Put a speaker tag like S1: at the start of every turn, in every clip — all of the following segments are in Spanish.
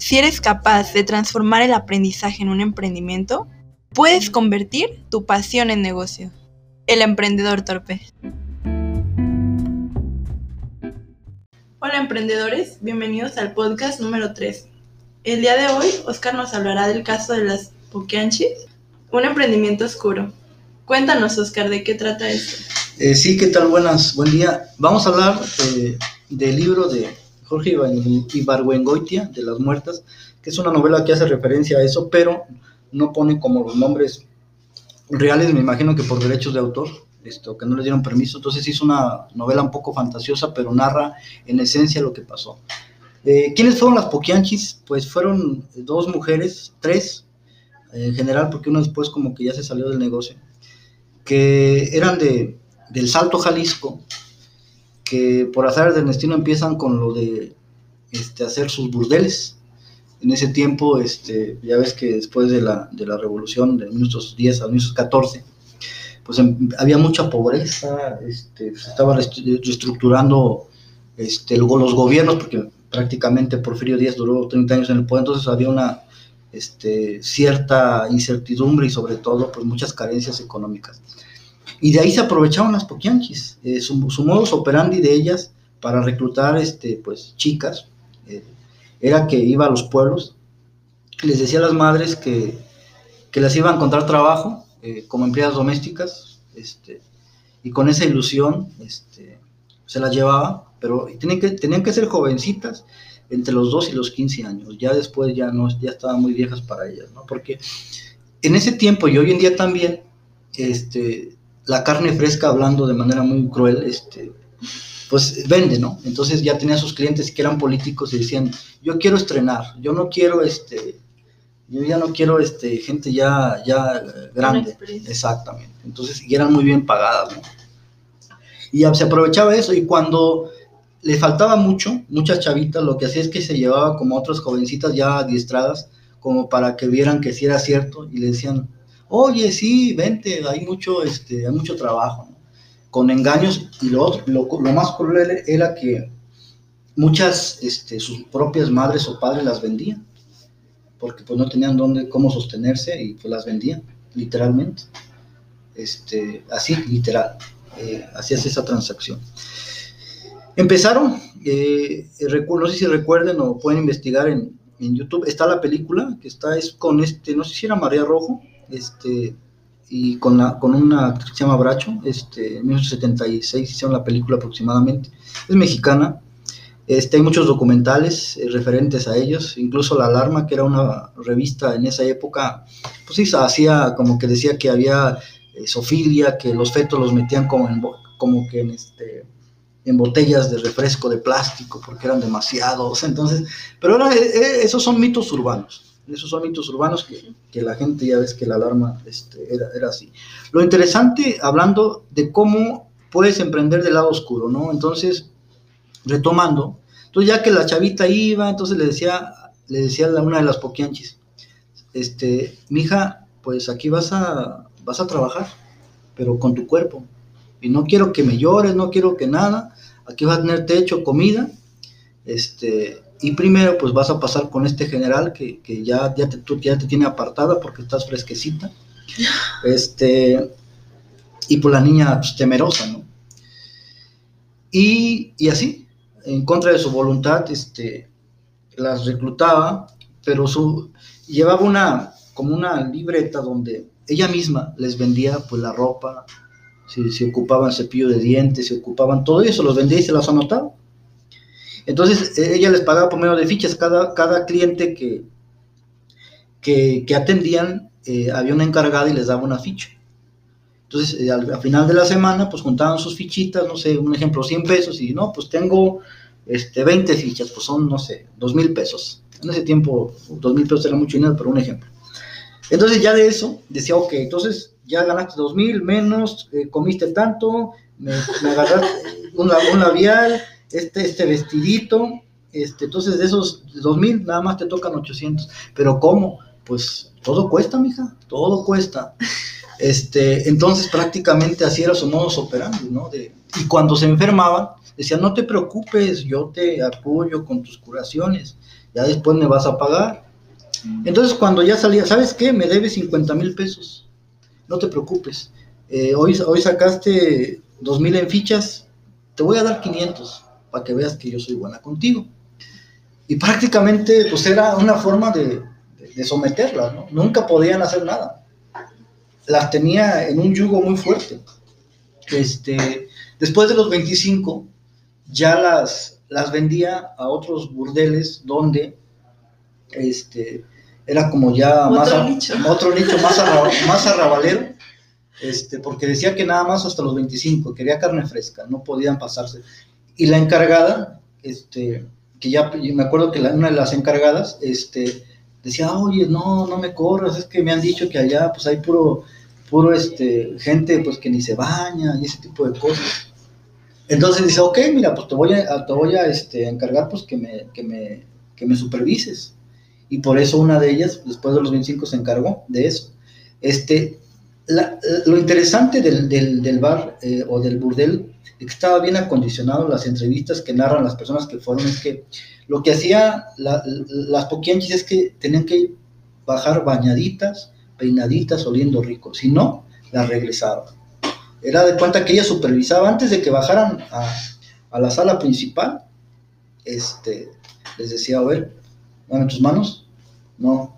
S1: Si eres capaz de transformar el aprendizaje en un emprendimiento, puedes convertir tu pasión en negocio. El emprendedor torpe. Hola emprendedores, bienvenidos al podcast número 3. El día de hoy, Oscar nos hablará del caso de las Poquianchis, un emprendimiento oscuro. Cuéntanos, Oscar, ¿de qué trata esto?
S2: Eh, sí, ¿qué tal? Buenas, buen día. Vamos a hablar eh, del libro de Jorge Ibargüengoitia, de Las Muertas, que es una novela que hace referencia a eso, pero no pone como los nombres reales, me imagino que por derechos de autor, esto, que no le dieron permiso, entonces hizo una novela un poco fantasiosa, pero narra en esencia lo que pasó. Eh, ¿Quiénes fueron las Poquianchis? Pues fueron dos mujeres, tres en general, porque uno después como que ya se salió del negocio, que eran de, del Salto Jalisco, que por azar del destino empiezan con lo de este, hacer sus burdeles. En ese tiempo, este, ya ves que después de la, de la revolución de 1910 a 1914, pues em, había mucha pobreza, este, se estaba reestructurando este, los gobiernos, porque prácticamente Porfirio Díaz duró 30 años en el poder, entonces había una este, cierta incertidumbre y sobre todo pues muchas carencias económicas. Y de ahí se aprovechaban las poquianchis. Eh, su, su, modus operandi de ellas para reclutar este, pues, chicas eh, era que iba a los pueblos, les decía a las madres que, que las iba a encontrar trabajo eh, como empleadas domésticas, este, y con esa ilusión este, se las llevaba, pero tenían que, tenían que ser jovencitas entre los 2 y los 15 años, ya después ya, no, ya estaban muy viejas para ellas, ¿no? porque en ese tiempo y hoy en día también, este, la carne fresca, hablando de manera muy cruel, este, pues vende, ¿no? Entonces ya tenía sus clientes que eran políticos y decían, yo quiero estrenar, yo no quiero, este, yo ya no quiero, este, gente ya, ya grande. Exactamente. Entonces, y eran muy bien pagadas, ¿no? Y se aprovechaba eso y cuando le faltaba mucho, muchas chavitas, lo que hacía es que se llevaba como otras jovencitas ya adiestradas, como para que vieran que sí era cierto y le decían, oye, sí, vente, hay mucho, este, hay mucho trabajo, con engaños, y lo, lo, más cruel era que muchas, este, sus propias madres o padres las vendían, porque pues no tenían dónde, cómo sostenerse y pues las vendían, literalmente, este, así, literal, eh, hacías esa transacción. Empezaron, eh, no sé si recuerden o pueden investigar en, en YouTube, está la película que está es con este, no sé si era María Rojo, este, y con, la, con una actriz que se llama Bracho, este, en 1976 hicieron la película aproximadamente, es mexicana, este, hay muchos documentales eh, referentes a ellos, incluso La Alarma, que era una revista en esa época, pues sí, hacía como que decía que había eh, que los fetos los metían como, en, como que en, este, en botellas de refresco de plástico, porque eran demasiados, entonces, pero era, eh, esos son mitos urbanos esos son mitos urbanos que, que, la gente ya ves que la alarma este, era, era, así. Lo interesante, hablando de cómo puedes emprender del lado oscuro, ¿no? Entonces, retomando, entonces ya que la chavita iba, entonces le decía, le decía a una de las poquianchis, este, mija, pues aquí vas a, vas a trabajar, pero con tu cuerpo. Y no quiero que me llores, no quiero que nada, aquí vas a tener techo, comida, este, y primero, pues vas a pasar con este general que, que ya, ya, te, ya te tiene apartada porque estás fresquecita. Este, y pues la niña pues, temerosa, ¿no? Y, y, así, en contra de su voluntad, este, las reclutaba, pero su, llevaba una, como una libreta donde ella misma les vendía pues la ropa, si se ocupaban cepillo de dientes, se ocupaban todo eso, los vendía y se las anotaba. Entonces, e, ella les pagaba por medio de fichas. Cada, cada cliente que, que, atendían, eh, había una encargada y les daba una ficha. Entonces, eh, al, final de la semana, pues juntaban sus fichitas, no sé, un ejemplo, 100 pesos, y no, pues tengo este, 20 fichas, pues son, no sé, 2 mil pesos. En ese tiempo, 2 mil pesos era mucho dinero, pero un ejemplo. Entonces, ya de eso, decía, ok, entonces ya ganaste 2 mil, menos, eh, comiste tanto, me, me agarraste un, un labial, este, este vestidito, este, entonces de esos dos mil nada más te tocan 800. Pero ¿cómo? Pues todo cuesta, mija, todo cuesta. Este, entonces prácticamente así era su modo operandi, ¿no? De, Y cuando se enfermaban, decían, no te preocupes, yo te apoyo con tus curaciones, ya después me vas a pagar. Entonces cuando ya salía, ¿sabes qué? Me debes 50 mil pesos, no te preocupes. Eh, hoy, hoy sacaste 2 mil en fichas, te voy a dar 500 para que veas que yo soy buena contigo. Y prácticamente pues era una forma de, de someterlas, ¿no? Nunca podían hacer nada. Las tenía en un yugo muy fuerte. Este, después de los 25, ya las, las vendía a otros burdeles donde este, era como ya
S1: Otro
S2: más,
S1: nicho.
S2: otro nicho más, arra- más arrabalero, este, porque decía que nada más hasta los 25, quería carne fresca, no podían pasarse. Y la encargada, este, que ya me acuerdo que una de las encargadas, este, decía, oye, no, no me corras, es que me han dicho que allá pues hay puro, puro este, gente pues que ni se baña y ese tipo de cosas. Entonces dice, ok, mira, pues te voy a, te voy a este, encargar pues que me, que, me, que me supervises. Y por eso una de ellas, después de los 25, se encargó de eso. Este, la- lo interesante del, del, del bar eh, o del burdel que estaba bien acondicionado las entrevistas que narran las personas que fueron, es que lo que hacía la- las poquianchis es que tenían que bajar bañaditas, peinaditas, oliendo rico, si no, las regresaban. Era de cuenta que ella supervisaba antes de que bajaran a, a la sala principal, este, les decía, a ver, dame tus manos, no,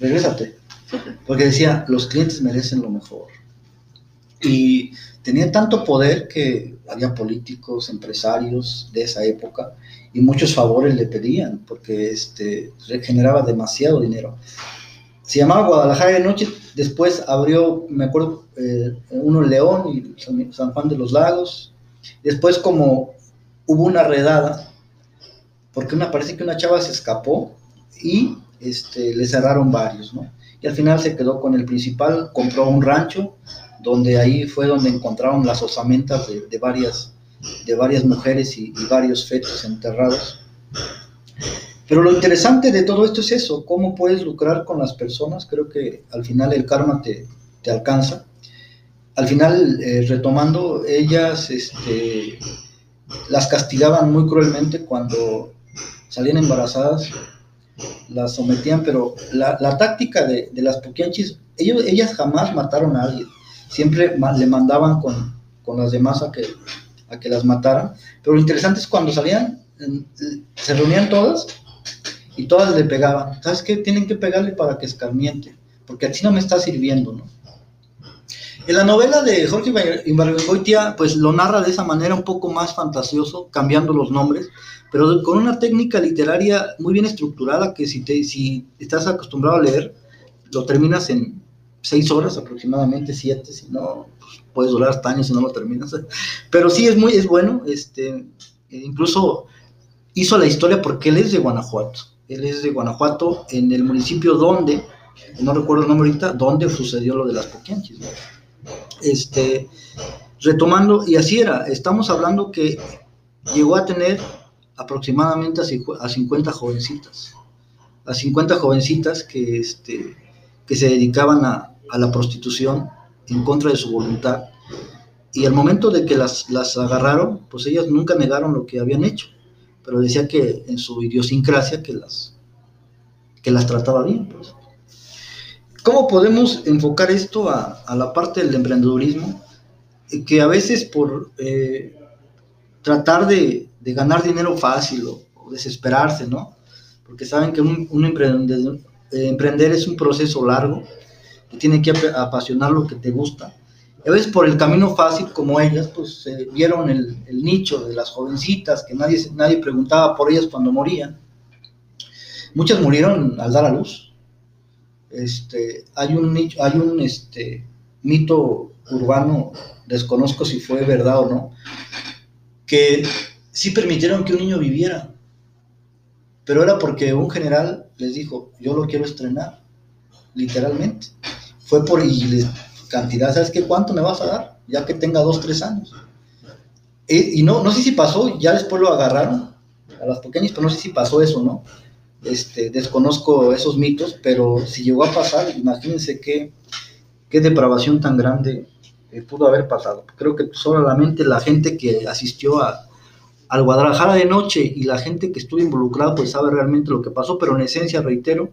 S2: regrésate, porque decía, los clientes merecen lo mejor. Y tenía tanto poder que había políticos, empresarios de esa época, y muchos favores le pedían, porque este, generaba demasiado dinero. Se llamaba Guadalajara de Noche, después abrió, me acuerdo, eh, uno en León y San- Juan de los Lagos. Después como hubo una redada, porque una, parece que una chava se escapó y este, le cerraron varios, ¿no? Y al final se quedó con el principal, compró un rancho, donde ahí fue donde encontraron las osamentas de, varias, de varias mujeres y, y varios fetos enterrados. Pero lo interesante de todo esto es eso, cómo puedes lucrar con las personas. Creo que al final el karma te, te alcanza. Al final, eh, retomando, ellas este, las castigaban muy cruelmente cuando salían embarazadas, las sometían, pero la, la táctica de, las poquianchis, ellos, ellas jamás mataron a alguien, siempre le mandaban con, con las demás a que, a que las mataran. Pero lo interesante es cuando salían, en- se reunían todas y todas le pegaban. ¿Sabes qué? Tienen que pegarle para que escarmiente, porque así no me está sirviendo, ¿no? En la novela de Jorge Ibargüengoitia, pues lo narra de esa manera un poco más fantasioso, cambiando los nombres, pero con una técnica literaria muy bien estructurada que si, te, si estás acostumbrado a leer, lo terminas en seis horas aproximadamente, siete, si no, pues, puedes durar hasta años si no lo terminas. Pero sí es muy, es bueno, este, incluso hizo la historia porque él es de Guanajuato, él es de Guanajuato, en el municipio donde, no recuerdo el nombre ahorita, donde sucedió lo de las poquianchis, ¿no? Este, retomando, y así era, estamos hablando que llegó a tener aproximadamente a cincu- a 50 jovencitas, a 50 jovencitas que, este, que se dedicaban a, a la prostitución en contra de su voluntad. Y al momento de que las, las agarraron, pues ellas nunca negaron lo que habían hecho, pero decía que en su idiosincrasia que las, que las trataba bien. Pues. ¿Cómo podemos enfocar esto a, la parte del emprendedurismo? Eh, Que a veces por eh, tratar de, ganar dinero fácil o, desesperarse, ¿no? Porque saben que un, emprendedor- eh, emprender es un proceso largo, que tiene que ap- apasionar lo que te gusta. A veces por el camino fácil, como ellas, pues eh, vieron el, el nicho de las jovencitas, que nadie, nadie preguntaba por ellas cuando morían. Muchas murieron al dar a luz. Este, hay un, nicho- hay un este, mito urbano, desconozco si fue verdad o no, que sí permitieron que un niño viviera, pero era porque un general les dijo, yo lo quiero estrenar, literalmente. Fue por y les- cantidad, ¿sabes qué? ¿Cuánto me vas a dar? Ya que tenga dos, tres años. Y no, no sé si pasó, ya después lo agarraron a las pequeñas, pero no sé si pasó eso, ¿no? Este, desconozco esos mitos, pero si llegó a pasar, imagínense qué, qué depravación tan grande eh, pudo haber pasado. Creo que solamente la gente que asistió a, al Guadalajara de noche y la gente que estuvo involucrada pues sabe realmente lo que pasó, pero en esencia, reitero,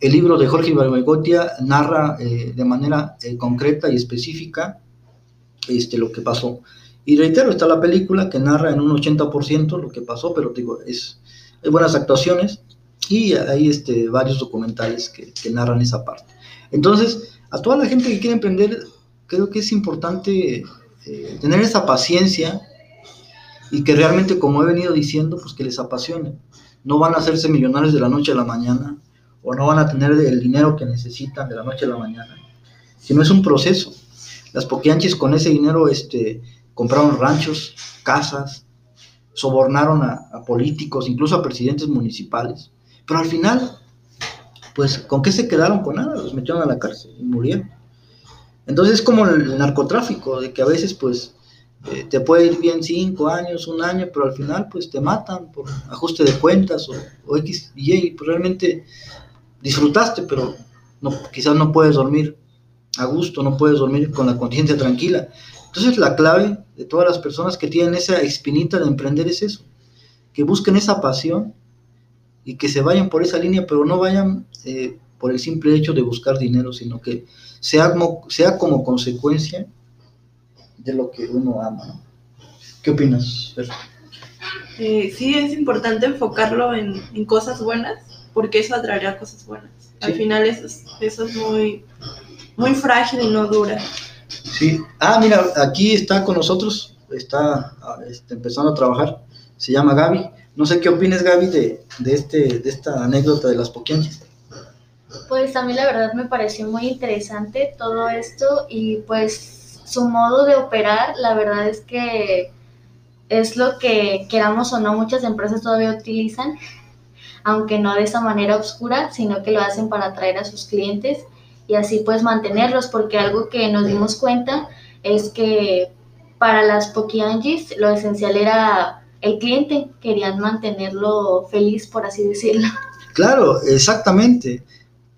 S2: el libro de Jorge Ibargüengoitia narra eh, de manera eh, concreta y específica este, lo que pasó. Y reitero, está la película que narra en un 80% lo que pasó, pero digo, es, buenas actuaciones y hay este, varios documentales que, que narran esa parte. Entonces, a toda la gente que quiere emprender, creo que es importante eh, tener esa paciencia y que realmente, como he venido diciendo, pues que les apasione. No van a hacerse millonarios de la noche a la mañana o no van a tener el dinero que necesitan de la noche a la mañana, sino es un proceso. Las poquianchis con ese dinero este, compraron ranchos, casas, sobornaron a, políticos, incluso a presidentes municipales, pero al final pues ¿con qué se quedaron? Con nada, los metieron a la cárcel y murieron. Entonces es como el narcotráfico, de que a veces pues eh, te puede ir bien cinco años, un año, pero al final pues te matan por ajuste de cuentas o, X y Y, pues realmente disfrutaste, pero no, quizás no puedes dormir a gusto, no puedes dormir con la conciencia tranquila. Entonces la clave de todas las personas que tienen esa espinita de emprender es eso, que busquen esa pasión y que se vayan por esa línea, pero no vayan eh, por el simple hecho de buscar dinero, sino que sea como, sea como consecuencia de lo que uno ama. ¿Qué opinas?
S1: Eh, sí, es importante enfocarlo en, en, cosas buenas, porque eso atraerá cosas buenas. Al final eso es, eso es muy, muy frágil y no dura.
S2: Ah, mira, aquí está con nosotros, está, está empezando a trabajar, se llama Gaby. No sé qué opinas, Gaby, de, de, este, de esta anécdota de las poquianchas.
S3: Pues a mí la verdad me pareció muy interesante todo esto y pues su modo de operar, la verdad es que es lo que queramos o no muchas empresas todavía utilizan, aunque no de esa manera oscura, sino que lo hacen para atraer a sus clientes y así pues mantenerlos, porque algo que nos dimos cuenta es que para las Pokiangis lo esencial era el cliente, querían mantenerlo feliz, por así decirlo.
S2: Claro, exactamente.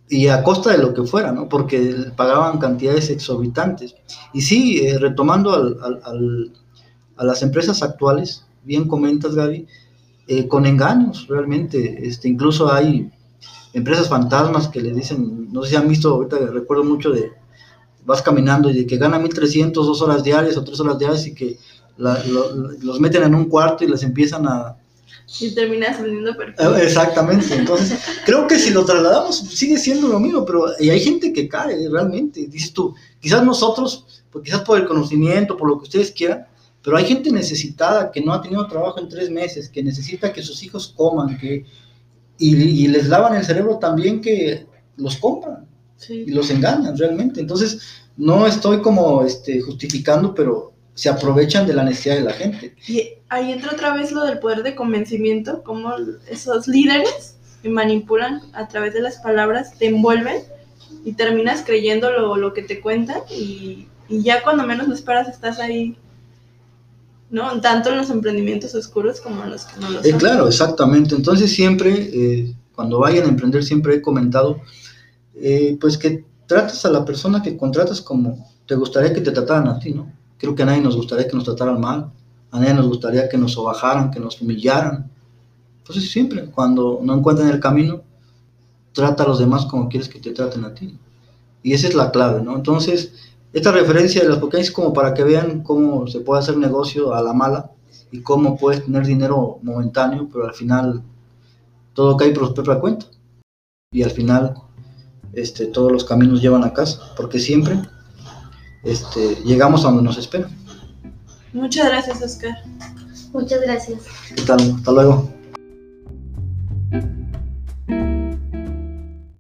S2: Y a costa de lo que fuera, ¿no? Porque pagaban cantidades exorbitantes. Y sí, eh, retomando al, al, a las empresas actuales, bien comentas, Gaby, eh, con engaños, realmente. Este, incluso hay empresas fantasmas que le dicen, no sé si han visto, ahorita recuerdo mucho de, vas caminando y de que gana 1.300, dos horas diarias o tres horas diarias y que los meten en un cuarto y les empiezan a...
S1: Y terminas vendiendo
S2: perfumes. Eh, exactamente, entonces creo que si lo trasladamos sigue siendo lo mismo, pero y hay gente que cae realmente, dices tú, quizás nosotros, pues quizás por el conocimiento, por lo que ustedes quieran, pero hay gente necesitada que no ha tenido trabajo en tres meses, que necesita que sus hijos coman, que y, y les lavan el cerebro también que los compran y los engañan realmente. Entonces, no estoy como este, justificando, pero se aprovechan de la necesidad de la gente.
S1: Y ahí entra otra vez lo del poder de convencimiento, como esos líderes que manipulan a través de las palabras, te envuelven y terminas creyendo lo, lo que te cuentan y, y, ya cuando menos lo esperas estás ahí, ¿no? Tanto en los emprendimientos oscuros como en los que no lo
S2: eh, son. claro, exactamente. Entonces siempre, eh, cuando vayan a emprender, siempre he comentado, eh, pues que tratas a la persona que contratas como te gustaría que te trataran a ti, ¿no? Creo que a nadie nos gustaría que nos trataran mal, a nadie nos gustaría que nos sobajaran, que nos humillaran. Entonces siempre, cuando no encuentran el camino, trata a los demás como quieres que te traten a ti. Y esa es la clave, ¿no? Entonces, esta referencia de las pequeñas es como para que vean cómo se puede hacer negocio a la mala y cómo puedes tener dinero momentáneo, pero al final todo cae por su propia cuenta. Y al final este, todos los caminos llevan a casa, porque siempre este, llegamos a donde nos esperan.
S1: Muchas gracias, Oscar.
S3: Muchas gracias.
S2: ¿Qué tal? Hasta luego.